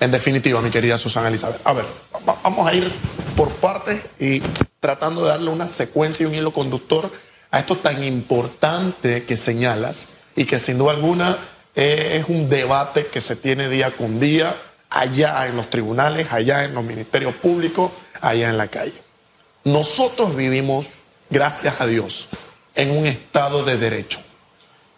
En definitiva, mi querida Susana Elizabeth. A ver, vamos a ir por partes y tratando de darle una secuencia y un hilo conductor a esto tan importante que señalas y que sin duda alguna eh, es un debate que se tiene día con día allá en los tribunales, allá en los ministerios públicos, allá en la calle. Nosotros vivimos, gracias a Dios, en un Estado de Derecho.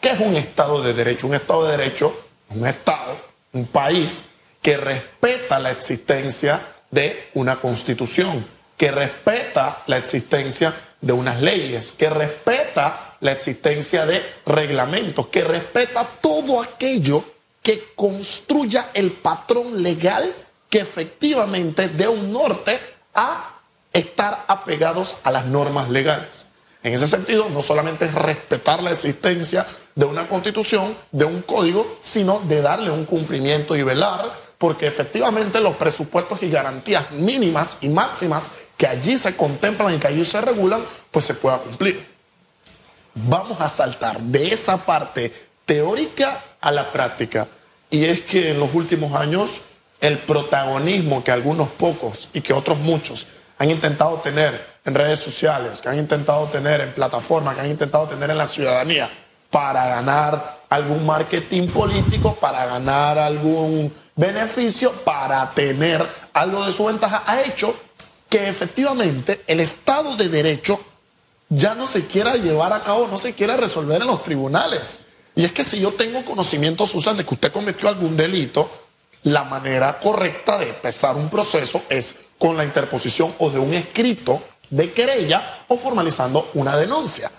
¿Qué es un Estado de Derecho? Un Estado de Derecho, un Estado, un país que respeta la existencia de una constitución, que respeta la existencia de unas leyes, que respeta la existencia de reglamentos, que respeta todo aquello que construya el patrón legal que efectivamente dé un norte a estar apegados a las normas legales. En ese sentido, no solamente es respetar la existencia de una constitución, de un código, sino de darle un cumplimiento y velar, porque efectivamente los presupuestos y garantías mínimas y máximas que allí se contemplan y que allí se regulan, pues se pueda cumplir. Vamos a saltar de esa parte teórica a la práctica. Y es que en los últimos años el protagonismo que algunos pocos y que otros muchos han intentado tener en redes sociales, que han intentado tener en plataformas, que han intentado tener en la ciudadanía para ganar algún marketing político, para ganar algún beneficio, para tener algo de su ventaja, ha hecho que efectivamente el Estado de Derecho ya no se quiera llevar a cabo, no se quiera resolver en los tribunales. Y es que si yo tengo conocimiento, Susan, de que usted cometió algún delito, la manera correcta de empezar un proceso es con la interposición o de un escrito de querella o formalizando una denuncia.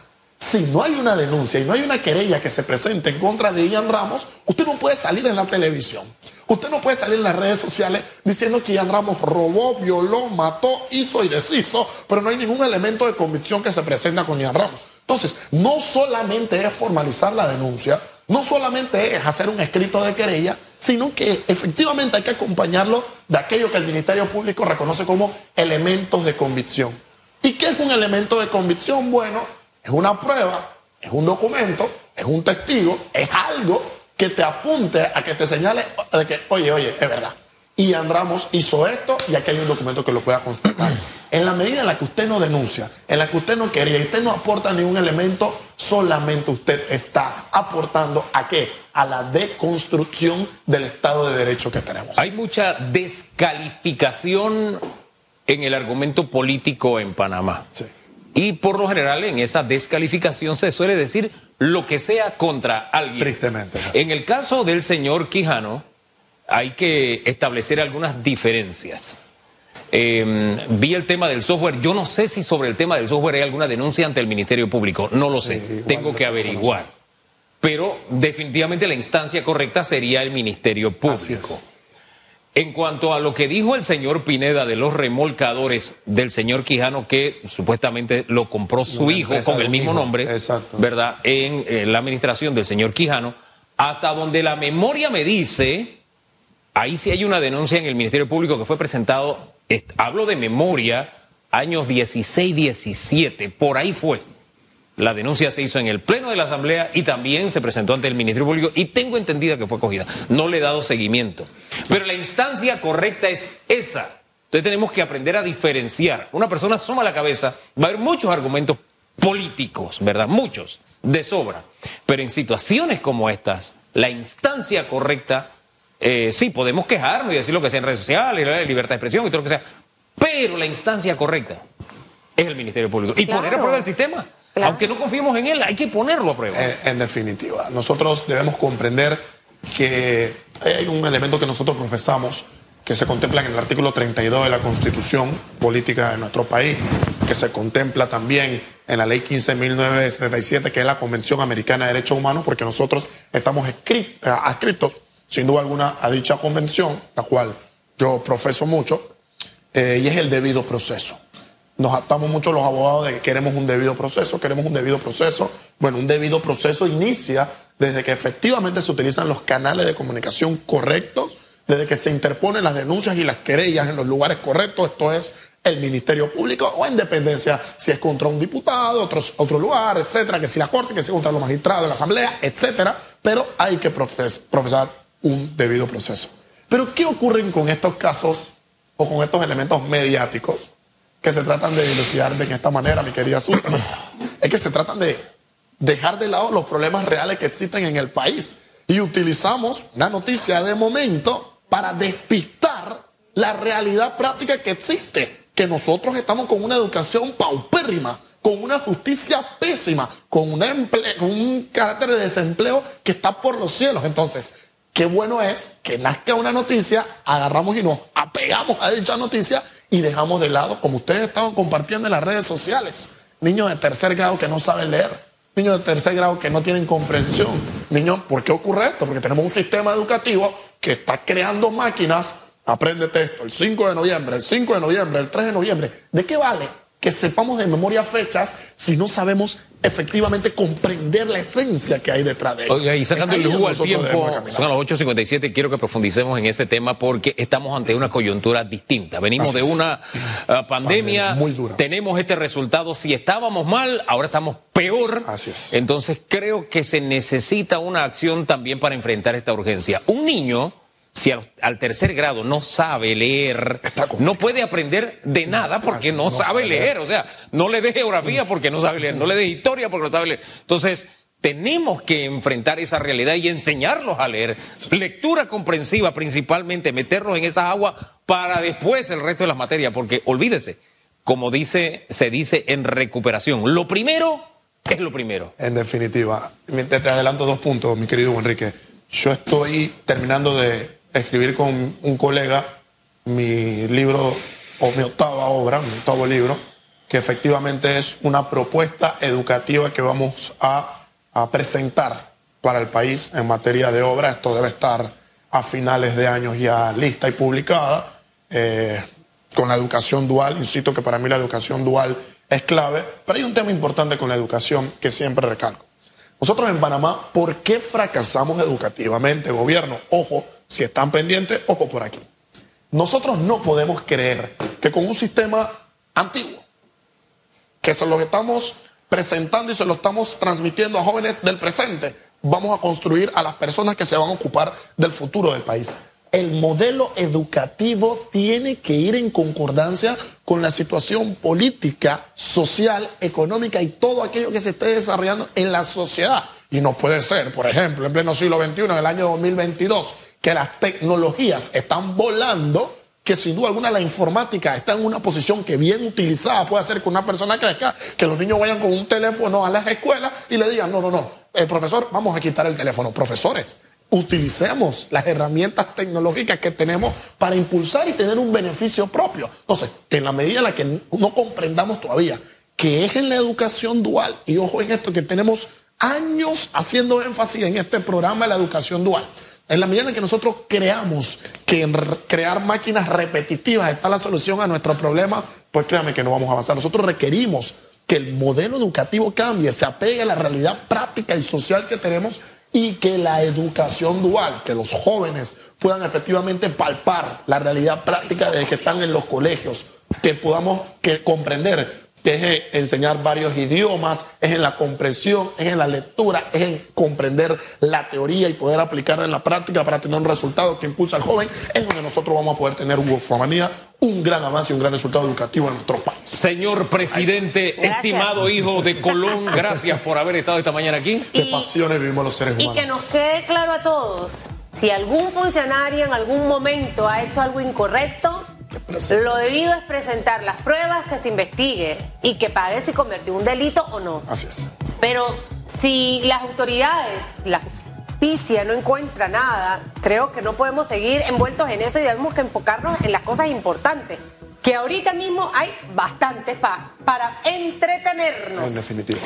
Si no hay una denuncia y no hay una querella que se presente en contra de Ian Ramos, usted no puede salir en la televisión. Usted no puede salir en las redes sociales diciendo que Ian Ramos robó, violó, mató, hizo y deshizo, pero no hay ningún elemento de convicción que se presenta con Ian Ramos. Entonces, no solamente es formalizar la denuncia, no solamente es hacer un escrito de querella, sino que efectivamente hay que acompañarlo de aquello que el Ministerio Público reconoce como elementos de convicción. ¿Y qué es un elemento de convicción? Bueno, es una prueba, es un documento, es un testigo, es algo que te apunte a que te señale de que, oye, oye, es verdad. Ian Ramos hizo esto y aquí hay un documento que lo pueda constatar. En la medida en la que usted no denuncia, en la que usted no quería y usted no aporta ningún elemento, solamente usted está aportando a qué? A la deconstrucción del Estado de Derecho que tenemos. Hay mucha descalificación en el argumento político en Panamá. Sí. Y por lo general en esa descalificación se suele decir lo que sea contra alguien. Tristemente. En el caso del señor Quijano, hay que establecer algunas diferencias. Em, vi el tema del software. Yo no sé si sobre el tema del software hay alguna denuncia ante el Ministerio Público. No lo sé. Tengo que averiguar. Pero definitivamente la instancia correcta sería el Ministerio Público. En cuanto a lo que dijo el señor Pineda de los remolcadores del señor Quijano, que supuestamente lo compró su hijo con el mismo nombre, ¿verdad? En, en la administración del señor Quijano, hasta donde la memoria me dice, ahí sí hay una denuncia en el Ministerio Público que fue presentado hablo de memoria, años 16, 17, por ahí fue. La denuncia se hizo en el Pleno de la Asamblea y también se presentó ante el Ministerio Público y tengo entendida que fue acogida. No le he dado seguimiento. Pero la instancia correcta es esa. Entonces tenemos que aprender a diferenciar. Una persona suma la cabeza, va a haber muchos argumentos políticos, ¿verdad? Muchos, de sobra. Pero en situaciones como estas, la instancia correcta eh, sí, podemos quejarnos y decir lo que sea en redes sociales, libertad de expresión y todo lo que sea, pero la instancia correcta es el Ministerio Público. Y poner a prueba el sistema. Aunque no confiemos en él, hay que ponerlo a prueba. En, definitiva, nosotros debemos comprender que hay un elemento que nosotros profesamos que se contempla en el artículo 32 de la Constitución Política de nuestro país, que se contempla también en la Ley 15.977, que es la Convención Americana de Derechos Humanos, porque nosotros estamos adscritos sin duda alguna, a dicha convención, la cual yo profeso mucho, eh, y es el debido proceso. Nos atamos mucho los abogados de que queremos un debido proceso, queremos un debido proceso. Bueno, un debido proceso inicia desde que efectivamente se utilizan los canales de comunicación correctos, desde que se interponen las denuncias y las querellas en los lugares correctos, esto es el Ministerio Público o en dependencia si es contra un diputado, otro, otro lugar, etcétera, que si la Corte, que si contra los magistrados la Asamblea, etcétera, pero hay que profesar un debido proceso. Pero ¿qué ocurre con estos casos o con estos elementos mediáticos que se tratan de dilucidar de esta manera, mi querida Susan? Es que se tratan de dejar de lado los problemas reales que existen en el país y utilizamos una noticia de momento para despistar la realidad práctica que existe, que nosotros estamos con una educación paupérrima, con una justicia pésima, con, un carácter de desempleo que está por los cielos. Entonces, qué bueno es que nazca una noticia, agarramos y nos apegamos a dicha noticia y dejamos de lado, como ustedes estaban compartiendo en las redes sociales, niños de tercer grado que no saben leer niños de tercer grado que no tienen comprensión. Niños, ¿por qué ocurre esto? Porque tenemos un sistema educativo que está creando máquinas. Apréndete esto, el 5 de noviembre, el 5 de noviembre, el 3 de noviembre. ¿De qué vale que sepamos de memoria fechas si no sabemos efectivamente comprender la esencia que hay detrás de ello. Oiga, y sacando el jugo al tiempo, son a las 8.57, quiero que profundicemos en ese tema porque estamos ante una coyuntura distinta. Venimos de una uh, pandemia, muy dura. tenemos este resultado, si estábamos mal, ahora estamos peor. Así es. Entonces creo que se necesita una acción también para enfrentar esta urgencia. Un niño si al, tercer grado no sabe leer, no puede aprender de nada porque no, sabe, leer. O sea, no le dé geografía porque no sabe leer, no le dé historia porque no sabe leer. Entonces, tenemos que enfrentar esa realidad y enseñarlos a leer. Lectura comprensiva principalmente, meterlos en esa agua para después el resto de las materias, porque olvídese, como dice, se dice en recuperación, lo primero es lo primero. En definitiva, te adelanto dos puntos, mi querido Enrique. Yo estoy terminando de escribir con un colega mi libro o mi octava obra, mi octavo libro, que efectivamente es una propuesta educativa que vamos a, presentar para el país en materia de obra. Esto debe estar a finales de año ya lista y publicada. Eh, con la educación dual, insisto que para mí la educación dual es clave, pero hay un tema importante con la educación que siempre recalco. Nosotros en Panamá, ¿por qué fracasamos educativamente, gobierno? Ojo, si están pendientes, ojo por aquí. Nosotros no podemos creer que con un sistema antiguo, que se lo estamos presentando y se lo estamos transmitiendo a jóvenes del presente, vamos a construir a las personas que se van a ocupar del futuro del país el modelo educativo tiene que ir en concordancia con la situación política, social, económica y todo aquello que se esté desarrollando en la sociedad. Y no puede ser, por ejemplo, en pleno siglo XXI, en el año 2022, que las tecnologías están volando, que sin duda alguna la informática está en una posición que bien utilizada puede hacer que una persona crezca, que los niños vayan con un teléfono a las escuelas y le digan, no, no, no, el profesor, vamos a quitar el teléfono. Profesores, utilicemos las herramientas tecnológicas que tenemos para impulsar y tener un beneficio propio. Entonces, en la medida en la que no comprendamos todavía que es en la educación dual, y ojo en esto que tenemos años haciendo énfasis en este programa de la educación dual, en la medida en que nosotros creamos que en crear máquinas repetitivas está la solución a nuestro problema, pues créame que no vamos a avanzar. Nosotros requerimos que el modelo educativo cambie, se apegue a la realidad práctica y social que tenemos y que la educación dual, que los jóvenes puedan efectivamente palpar la realidad práctica de que están en los colegios, que podamos que comprender que es enseñar varios idiomas, es en la comprensión, es en la lectura, es en comprender la teoría y poder aplicarla en la práctica para tener un resultado que impulsa al joven, es donde nosotros vamos a poder tener, un gran avance y un gran resultado educativo en nuestro país. Señor presidente, estimado hijo de Colón, gracias por haber estado esta mañana aquí. Qué pasiones vivimos los seres humanos. Y que nos quede claro a todos, si algún funcionario en algún momento ha hecho algo incorrecto, lo debido es presentar las pruebas, que se investigue y que pague si cometió un delito o no. Así es. Pero si las autoridades, la justicia no encuentra nada, creo que no podemos seguir envueltos en eso y debemos que enfocarnos en las cosas importantes. Que ahorita mismo hay bastantes para entretenernos. En definitiva.